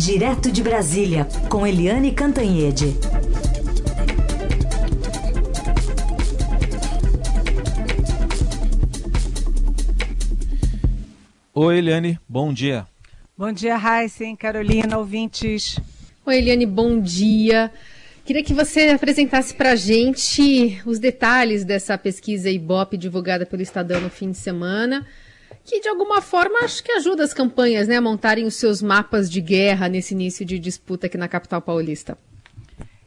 Direto de Brasília, com Eliane Cantanhede. Oi, Eliane, bom dia. Bom dia, Heisen, Carolina, ouvintes. Oi, Eliane, bom dia. Queria que você apresentasse para a gente os detalhes dessa pesquisa Ibope divulgada pelo Estadão no fim de semana, que de alguma forma acho que ajuda as campanhas né, a montarem os seus mapas de guerra nesse início de disputa aqui na capital paulista.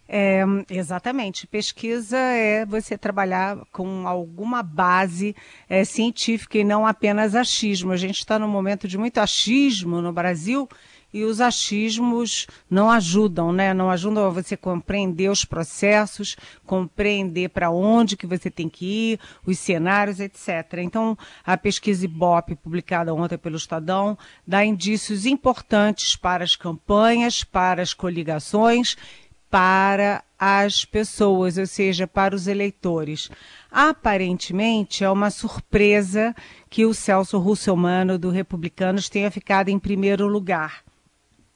É, exatamente. Pesquisa é você trabalhar com alguma base é, científica e não apenas achismo. A gente está num momento de muito achismo no Brasil e os achismos não ajudam, né? Não ajudam a você compreender os processos, compreender para onde que você tem que ir, os cenários, etc. Então, a pesquisa Ibope, publicada ontem pelo Estadão, dá indícios importantes para as campanhas, para as coligações, para as pessoas, ou seja, para os eleitores. Aparentemente, é uma surpresa que o Celso Russellmano, do Republicanos, tenha ficado em primeiro lugar.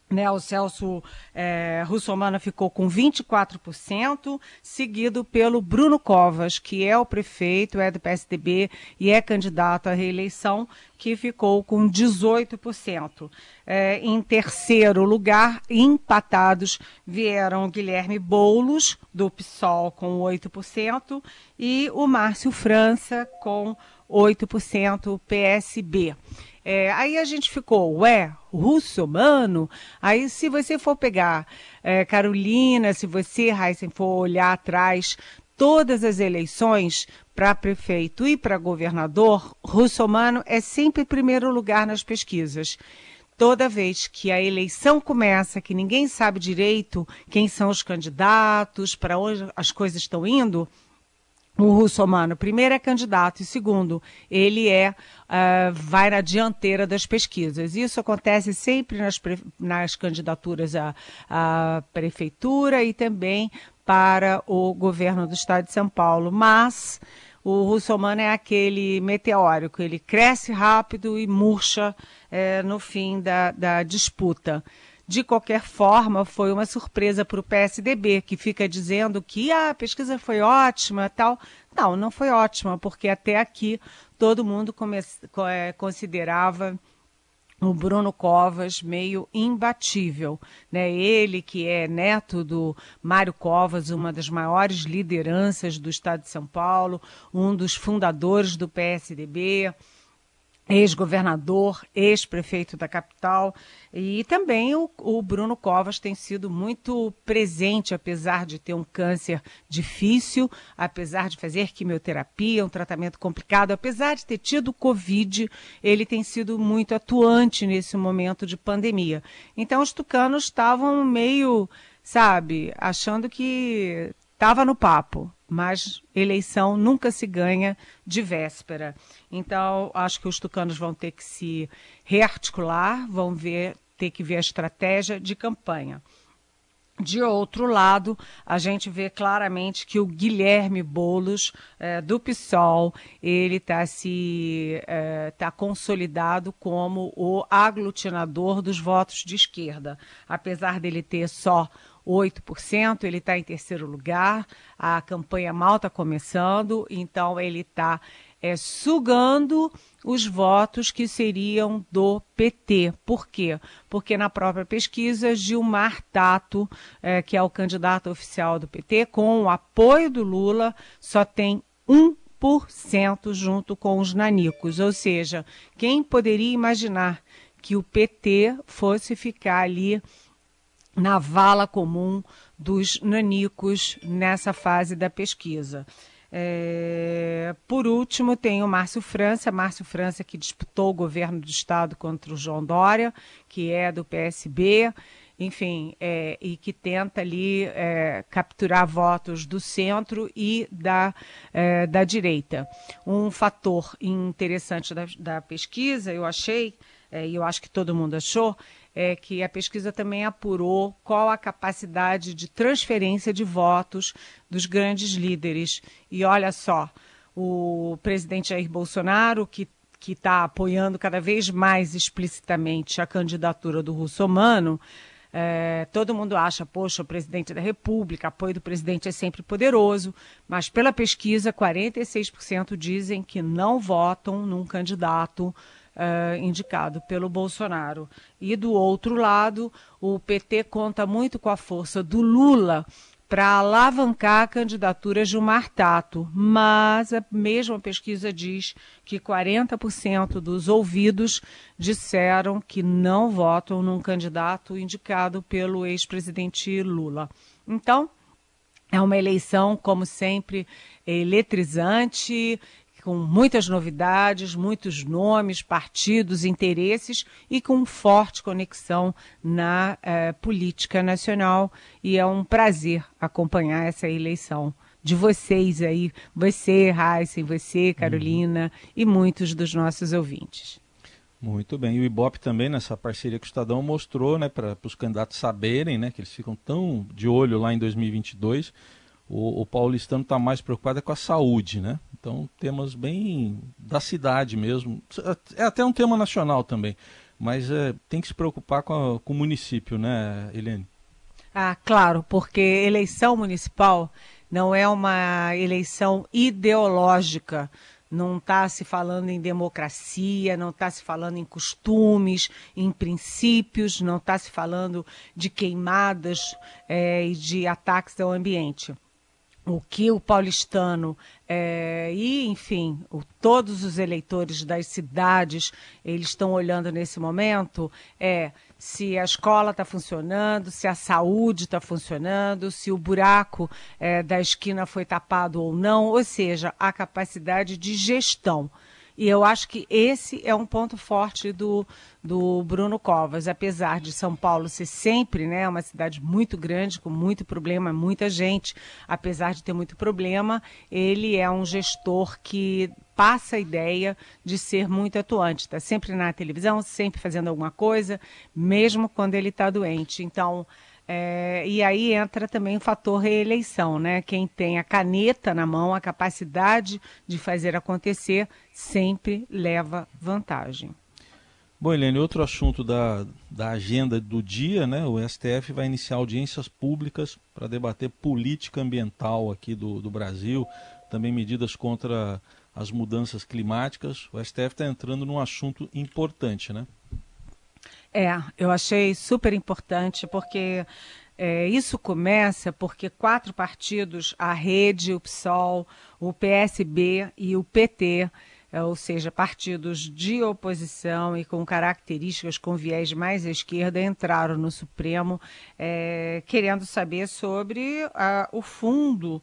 Né, o Celso é, Russomana ficou com 24%, seguido pelo Bruno Covas, que é o prefeito, é do PSDB e é candidato à reeleição, que ficou com 18%. É, em terceiro lugar, empatados, vieram Guilherme Boulos, do PSOL, com 8%, e o Márcio França, com 8%, PSB. É, aí a gente ficou, ué, russo, mano? Aí se você for pegar é, Carolina, se você, Heisen, for olhar atrás, todas as eleições para prefeito e para governador, russomano é sempre primeiro lugar nas pesquisas. Toda vez que a eleição começa, que ninguém sabe direito quem são os candidatos, para onde as coisas estão indo, o russomano, primeiro é candidato e segundo, ele é uh, vai na dianteira das pesquisas. Isso acontece sempre nas, nas candidaturas à, à prefeitura e também para o governo do estado de São Paulo. Mas o russomano é aquele meteórico, ele cresce rápido e murcha é, no fim da, da disputa. De qualquer forma, foi uma surpresa para o PSDB, que fica dizendo que ah, a pesquisa foi ótima tal. Não, não foi ótima, porque até aqui todo mundo é, considerava o Bruno Covas meio imbatível, né? Ele que é neto do Mário Covas, uma das maiores lideranças do Estado de São Paulo, um dos fundadores do PSDB, ex-governador, ex-prefeito da capital, e também o, o, Bruno Covas tem sido muito presente, apesar de ter um câncer difícil, apesar de fazer quimioterapia, um tratamento complicado, apesar de ter tido Covid, ele tem sido muito atuante nesse momento de pandemia. Então os tucanos estavam meio, sabe, achando que estava no papo, mas eleição nunca se ganha de véspera. Então, acho que os tucanos vão ter que se rearticular, vão ver, ter que ver a estratégia de campanha. De outro lado, a gente vê claramente que o Guilherme Bolos, é, do PSOL, ele está se é, tá consolidado como o aglutinador dos votos de esquerda. Apesar dele ter só 8%, ele está em terceiro lugar, a campanha mal está começando, então ele está é, sugando os votos que seriam do PT. Por quê? Porque na própria pesquisa, Gilmar Tato, é, que é o candidato oficial do PT, com o apoio do Lula, só tem 1% junto com os nanicos. Ou seja, quem poderia imaginar que o PT fosse ficar ali na vala comum dos nanicos nessa fase da pesquisa. É, por último, tem o Márcio França, Márcio França que disputou o governo do estado contra o João Dória, que é do PSB, enfim, é, e que tenta ali é, capturar votos do centro e da, é, da direita. Um fator interessante da, da pesquisa, eu achei, é, e eu acho que todo mundo achou, é que a pesquisa também apurou qual a capacidade de transferência de votos dos grandes líderes. E olha só, o presidente Jair Bolsonaro, que que está apoiando cada vez mais explicitamente a candidatura do russomano, É, todo mundo acha, poxa, o presidente da República, apoio do presidente é sempre poderoso, mas pela pesquisa, 46% dizem que não votam num candidato Uh, indicado pelo Bolsonaro. E do outro lado, o PT conta muito com a força do Lula para alavancar a candidatura Gilmar Tato, mas a mesma pesquisa diz que 40% dos ouvidos disseram que não votam num candidato indicado pelo ex-presidente Lula. Então, é uma eleição, como sempre, eletrizante, com muitas novidades, muitos nomes, partidos, interesses e com forte conexão na eh, política nacional. E é um prazer acompanhar essa eleição de vocês aí, você, Heisen, você, Carolina uhum. e muitos dos nossos ouvintes. Muito bem. E o Ibope também, nessa parceria com o Estadão, mostrou né, para os candidatos saberem né, que eles ficam tão de olho lá em 2022 o, o paulistano está mais preocupado é com a saúde, né? Então, temas bem da cidade mesmo. É até um tema nacional também, mas é, tem que se preocupar com, a, com o município, né, Helene? Ah, claro, porque eleição municipal não é uma eleição ideológica. Não está se falando em democracia, não está se falando em costumes, em princípios, não está se falando de queimadas é, e de ataques ao ambiente o que o paulistano é, e, enfim, o, todos os eleitores das cidades eles estão olhando nesse momento é se a escola está funcionando, se a saúde está funcionando, se o buraco é, da esquina foi tapado ou não, ou seja, a capacidade de gestão. E eu acho que esse é um ponto forte do, do Bruno Covas. Apesar de São Paulo ser sempre né, uma cidade muito grande, com muito problema, muita gente, apesar de ter muito problema, ele é um gestor que passa a ideia de ser muito atuante. Está sempre na televisão, sempre fazendo alguma coisa, mesmo quando ele está doente. Então, é, e aí entra também o fator reeleição, né? Quem tem a caneta na mão, a capacidade de fazer acontecer, sempre leva vantagem. Bom, Helene, outro assunto da, da agenda do dia, né? O STF vai iniciar audiências públicas para debater política ambiental aqui do, do Brasil, também medidas contra as mudanças climáticas. O STF está entrando num assunto importante, né? É, eu achei super importante porque é, isso começa porque quatro partidos, a Rede, o PSOL, o PSB e o PT, é, ou seja, partidos de oposição e com características com viés mais à esquerda, entraram no Supremo é, querendo saber sobre a, o fundo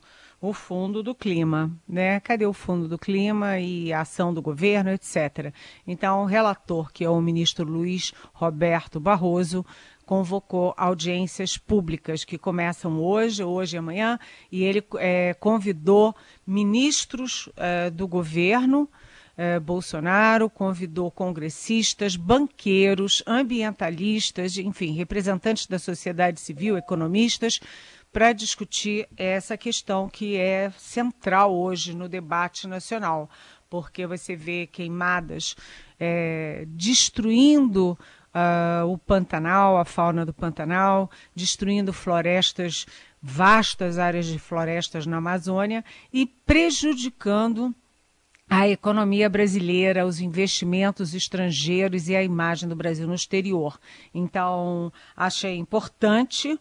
o fundo do clima, né? Cadê o fundo do clima e a ação do governo, etc. Então, o relator, que é o ministro Luiz Roberto Barroso, convocou audiências públicas que começam hoje, hoje e amanhã, e ele é, convidou ministros é, do governo. É, Bolsonaro convidou congressistas, banqueiros, ambientalistas, enfim, representantes da sociedade civil, economistas, para discutir essa questão que é central hoje no debate nacional, porque você vê queimadas é, destruindo uh, o Pantanal, a fauna do Pantanal, destruindo florestas, vastas áreas de florestas na Amazônia e prejudicando a economia brasileira, os investimentos estrangeiros e a imagem do Brasil no exterior. Então, achei importante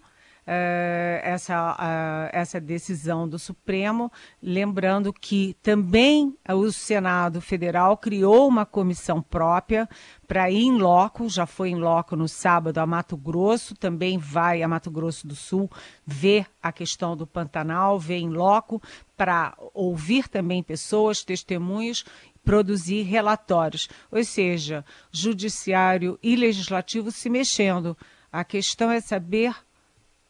essa, uh, essa decisão do Supremo, lembrando que também o Senado Federal criou uma comissão própria para ir em loco, já foi em loco no sábado a Mato Grosso, também vai a Mato Grosso do Sul ver a questão do Pantanal, ver em loco, para ouvir também pessoas, testemunhos produzir relatórios, ou seja, judiciário e legislativo se mexendo. A questão é saber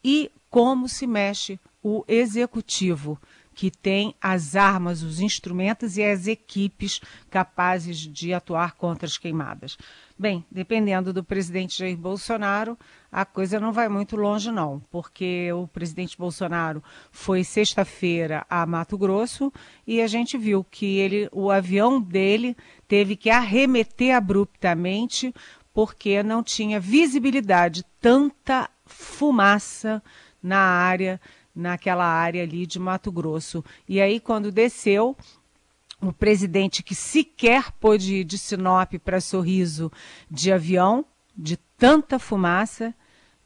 e como se mexe o executivo, que tem as armas, os instrumentos e as equipes capazes de atuar contra as queimadas. Bem, dependendo do presidente Jair Bolsonaro, a coisa não vai muito longe, não, porque o presidente Bolsonaro foi sexta-feira a Mato Grosso e a gente viu que ele, o avião dele teve que arremeter abruptamente porque não tinha visibilidade, tanta fumaça na área, naquela área ali de Mato Grosso. E aí, quando desceu, o presidente que sequer pôde ir de Sinop para Sorriso de avião, de tanta fumaça,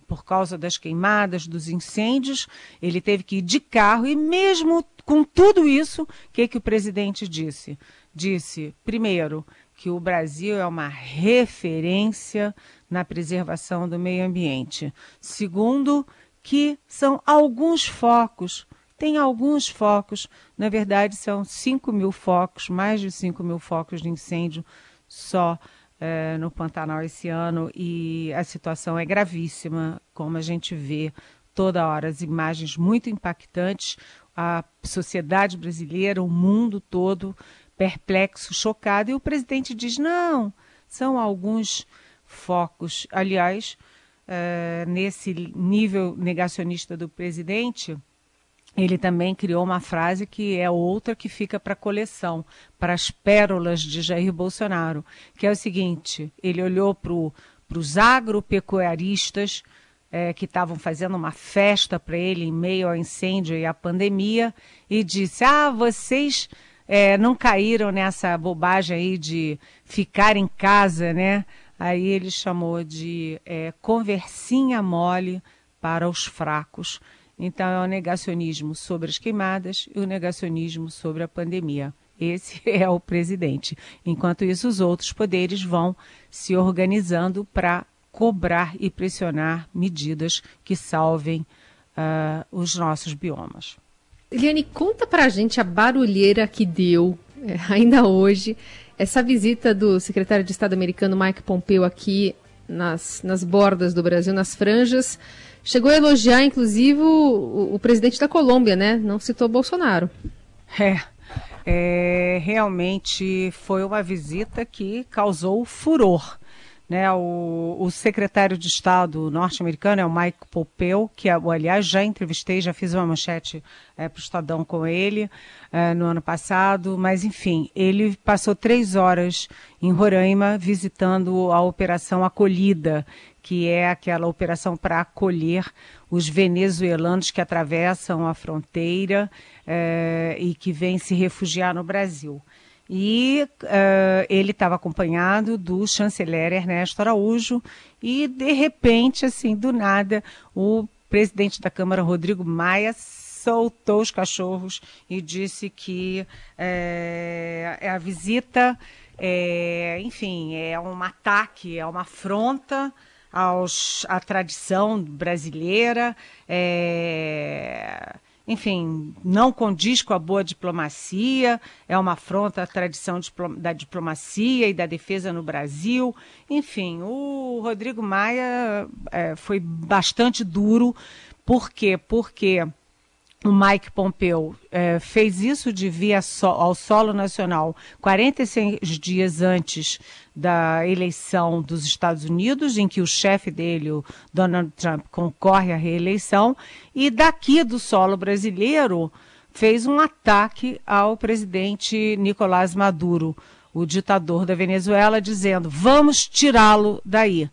por causa das queimadas, dos incêndios, ele teve que ir de carro e mesmo com tudo isso, o que, que o presidente disse? Disse, primeiro, que o Brasil é uma referência na preservação do meio ambiente. Segundo, que são alguns focos, tem alguns focos, na verdade são 5 mil focos, mais de 5 mil focos de incêndio só é, no Pantanal esse ano e a situação é gravíssima, como a gente vê toda hora, as imagens muito impactantes, a sociedade brasileira, o mundo todo perplexo, chocado, e o presidente diz: não, são alguns focos. Aliás, é, nesse nível negacionista do presidente, ele também criou uma frase que é outra que fica para coleção, para as pérolas de Jair Bolsonaro, que é o seguinte: ele olhou para os agropecuaristas é, que estavam fazendo uma festa para ele em meio ao incêndio e à pandemia e disse: Ah, vocês é, não caíram nessa bobagem aí de ficar em casa, né? Aí ele chamou de é, conversinha mole para os fracos. Então, é o negacionismo sobre as queimadas e o negacionismo sobre a pandemia. Esse é o presidente. Enquanto isso, os outros poderes vão se organizando para cobrar e pressionar medidas que salvem uh, os nossos biomas. Eliane, conta para a gente a barulheira que deu, é, ainda hoje, essa visita do secretário de Estado americano Mike Pompeo aqui nas, nas bordas do Brasil, nas franjas. Chegou a elogiar, inclusive, o, o presidente da Colômbia, né? Não citou Bolsonaro. É, é, realmente foi uma visita que causou furor. Né, o, o, secretário de Estado norte-americano é o Mike Pompeo, que, aliás, já entrevistei, já fiz uma manchete é, para o Estadão com ele é, no ano passado, mas, enfim, ele passou três horas em Roraima visitando a Operação Acolhida, que é aquela operação para acolher os venezuelanos que atravessam a fronteira eh, e que vêm se refugiar no Brasil. E uh, ele estava acompanhado do chanceler Ernesto Araújo e, de repente, assim, do nada, o presidente da Câmara, Rodrigo Maia, soltou os cachorros e disse que é, a visita, é, enfim, é um ataque, é uma afronta aos, à tradição brasileira, é, enfim, não condiz com a boa diplomacia, é uma afronta à tradição da diplomacia e da defesa no Brasil. Enfim, o Rodrigo Maia é, foi bastante duro. Por quê? Porque o Mike Pompeo é, fez isso de vir so, ao solo nacional 46 dias antes da eleição dos Estados Unidos, em que o chefe dele, o Donald Trump, concorre à reeleição, e daqui do solo brasileiro fez um ataque ao presidente Nicolás Maduro, o ditador da Venezuela, dizendo: vamos tirá-lo daí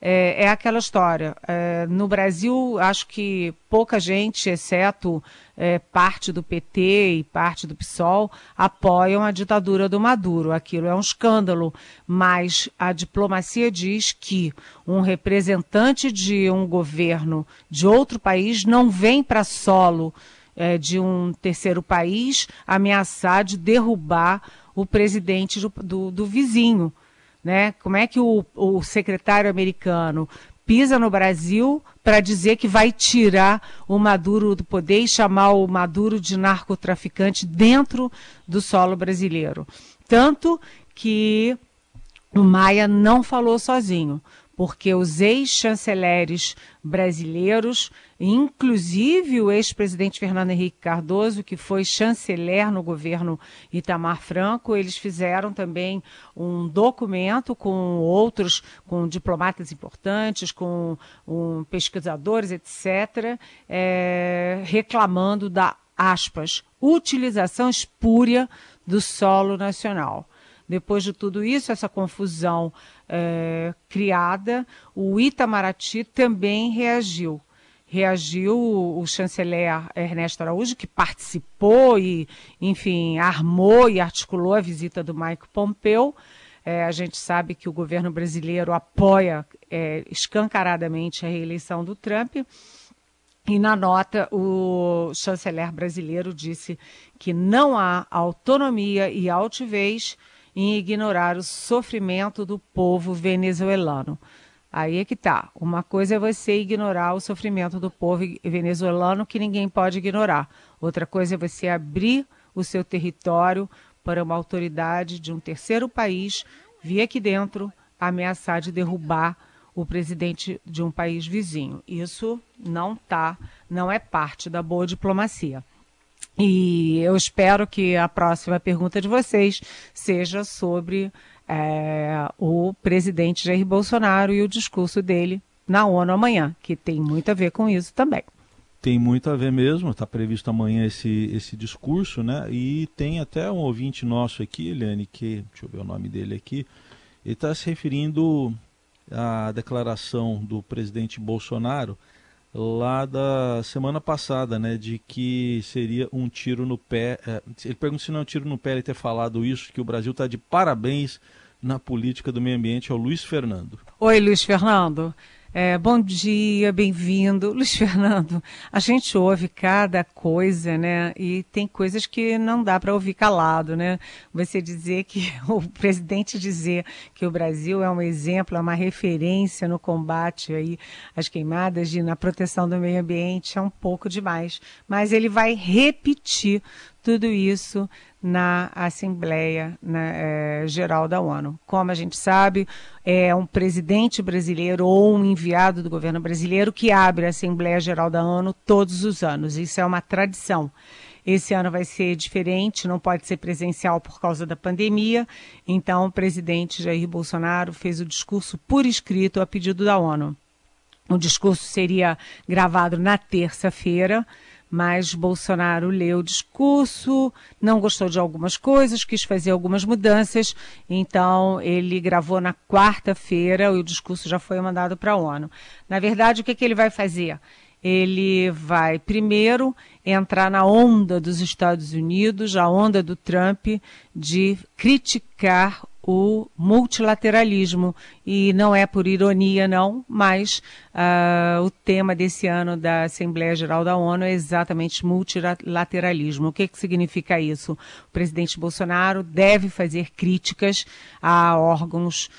é, é aquela história. É, no Brasil, acho que pouca gente, exceto é, parte do PT e parte do PSOL, apoiam a ditadura do Maduro. Aquilo é um escândalo, mas a diplomacia diz que um representante de um governo de outro país não vem para solo é, de um terceiro país ameaçar de derrubar o presidente do, do, do vizinho. Né? Como é que o, o secretário americano pisa no Brasil para dizer que vai tirar o Maduro do poder e chamar o Maduro de narcotraficante dentro do solo brasileiro? Tanto que o Maia não falou sozinho porque os ex-chanceleres brasileiros, inclusive o ex-presidente Fernando Henrique Cardoso, que foi chanceler no governo Itamar Franco, eles fizeram também um documento com outros, com diplomatas importantes, com um, pesquisadores, etc., é, reclamando da, aspas, utilização espúria do solo nacional. Depois de tudo isso, essa confusão é, criada, o Itamaraty também reagiu. Reagiu o chanceler Ernesto Araújo, que participou e, enfim, armou e articulou a visita do Mike Pompeu. É, a gente sabe que o governo brasileiro apoia é, escancaradamente a reeleição do Trump. E na nota, o chanceler brasileiro disse que não há autonomia e altivez em ignorar o sofrimento do povo venezuelano. Aí é que tá. Uma coisa é você ignorar o sofrimento do povo venezuelano que ninguém pode ignorar. Outra coisa é você abrir o seu território para uma autoridade de um terceiro país vir aqui dentro ameaçar de derrubar o presidente de um país vizinho. Isso não tá, não é parte da boa diplomacia. E eu espero que a próxima pergunta de vocês seja sobre é, o presidente Jair Bolsonaro e o discurso dele na ONU amanhã, que tem muito a ver com isso também. Tem muito a ver mesmo, está previsto amanhã esse, esse discurso, né? E tem até um ouvinte nosso aqui, Eliane, que, deixa eu ver o nome dele aqui, ele está se referindo a declaração do presidente Bolsonaro lá da semana passada, né, de que seria um tiro no pé. É, ele pergunta se não é um tiro no pé ele ter falado isso, que o Brasil está de parabéns na política do meio ambiente, é o Luiz Fernando. Oi, Luiz Fernando. É, bom dia, bem-vindo. Luiz Fernando, a gente ouve cada coisa, né? E tem coisas que não dá para ouvir calado, né? Você dizer que o presidente dizer que o Brasil é um exemplo, é uma referência no combate aí às queimadas e na proteção do meio ambiente é um pouco demais. Mas ele vai repetir tudo isso na Assembleia na, é, Geral da ONU. Como a gente sabe, é um presidente brasileiro ou um enviado do governo brasileiro que abre a Assembleia Geral da ONU todos os anos. Isso é uma tradição. Esse ano vai ser diferente, não pode ser presencial por causa da pandemia. Então, o presidente Jair Bolsonaro fez o discurso por escrito a pedido da ONU. O discurso seria gravado na terça-feira mas Bolsonaro leu o discurso, não gostou de algumas coisas, quis fazer algumas mudanças, então ele gravou na quarta-feira e o discurso já foi mandado para a ONU. Na verdade, o que, que ele vai fazer? Ele vai primeiro entrar na onda dos Estados Unidos, a onda do Trump, de criticar o multilateralismo. E não é por ironia, não, mas uh, o tema desse ano da Assembleia Geral da ONU é exatamente multilateralismo. O que, que significa isso? O presidente Bolsonaro deve fazer críticas a órgãos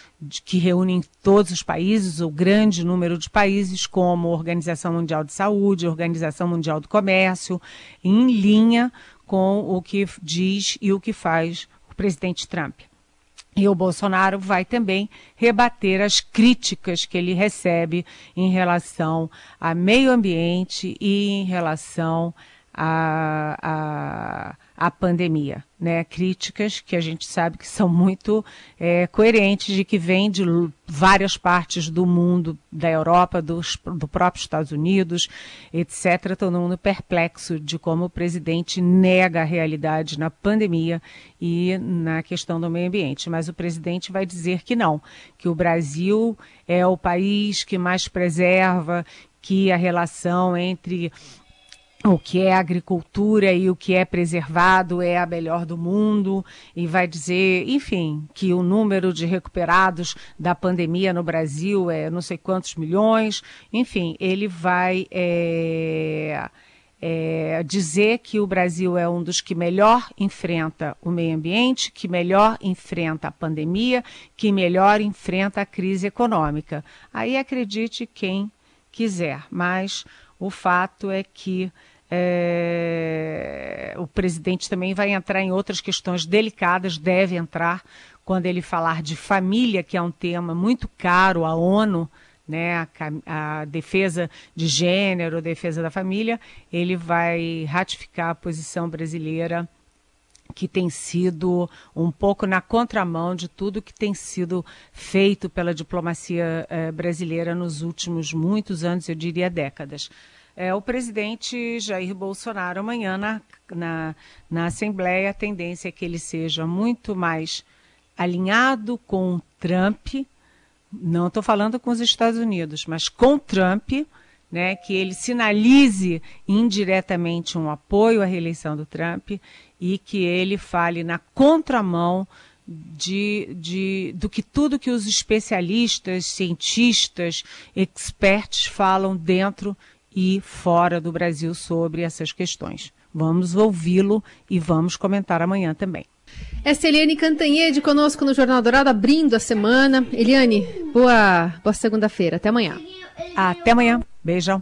que reúnem todos os países, o grande número de países, como a Organização Mundial de Saúde, a Organização Mundial do Comércio, em linha com o que diz e o que faz o presidente Trump. E o Bolsonaro vai também rebater as críticas que ele recebe em relação a meio ambiente e em relação a, a à pandemia, né? Críticas que a gente sabe que são muito é, coerentes de que vêm de várias partes do mundo, da Europa, dos, do próprio Estados Unidos, etc. Todo mundo perplexo de como o presidente nega a realidade na pandemia e na questão do meio ambiente. Mas o presidente vai dizer que não, que o Brasil é o país que mais preserva, que a relação entre o que é agricultura e o que é preservado é a melhor do mundo e vai dizer, enfim, que o número de recuperados da pandemia no Brasil é não sei quantos milhões, enfim, ele vai é, é, dizer que o Brasil é um dos que melhor enfrenta o meio ambiente, que melhor enfrenta a pandemia, que melhor enfrenta a crise econômica. Aí acredite quem quiser, mas o fato é que é, o presidente também vai entrar em outras questões delicadas, deve entrar, quando ele falar de família, que é um tema muito caro à ONU, né, a, a, defesa de gênero, defesa da família, ele vai ratificar a posição brasileira que tem sido um pouco na contramão de tudo que tem sido feito pela diplomacia eh, brasileira nos últimos muitos anos, eu diria décadas. É, o presidente Jair Bolsonaro amanhã na, na, na Assembleia, a tendência é que ele seja muito mais alinhado com Trump. Não estou falando com os Estados Unidos, mas com Trump, né, que ele sinalize indiretamente um apoio à reeleição do Trump e que ele fale na contramão de, de, do que tudo que os especialistas, cientistas, experts falam dentro e fora do Brasil sobre essas questões. Vamos ouvi-lo e vamos comentar amanhã também. Essa é Eliane Cantanhede conosco no Jornal Dourado, abrindo a semana. Eliane, boa, boa segunda-feira. Até amanhã. Até amanhã. Beijão.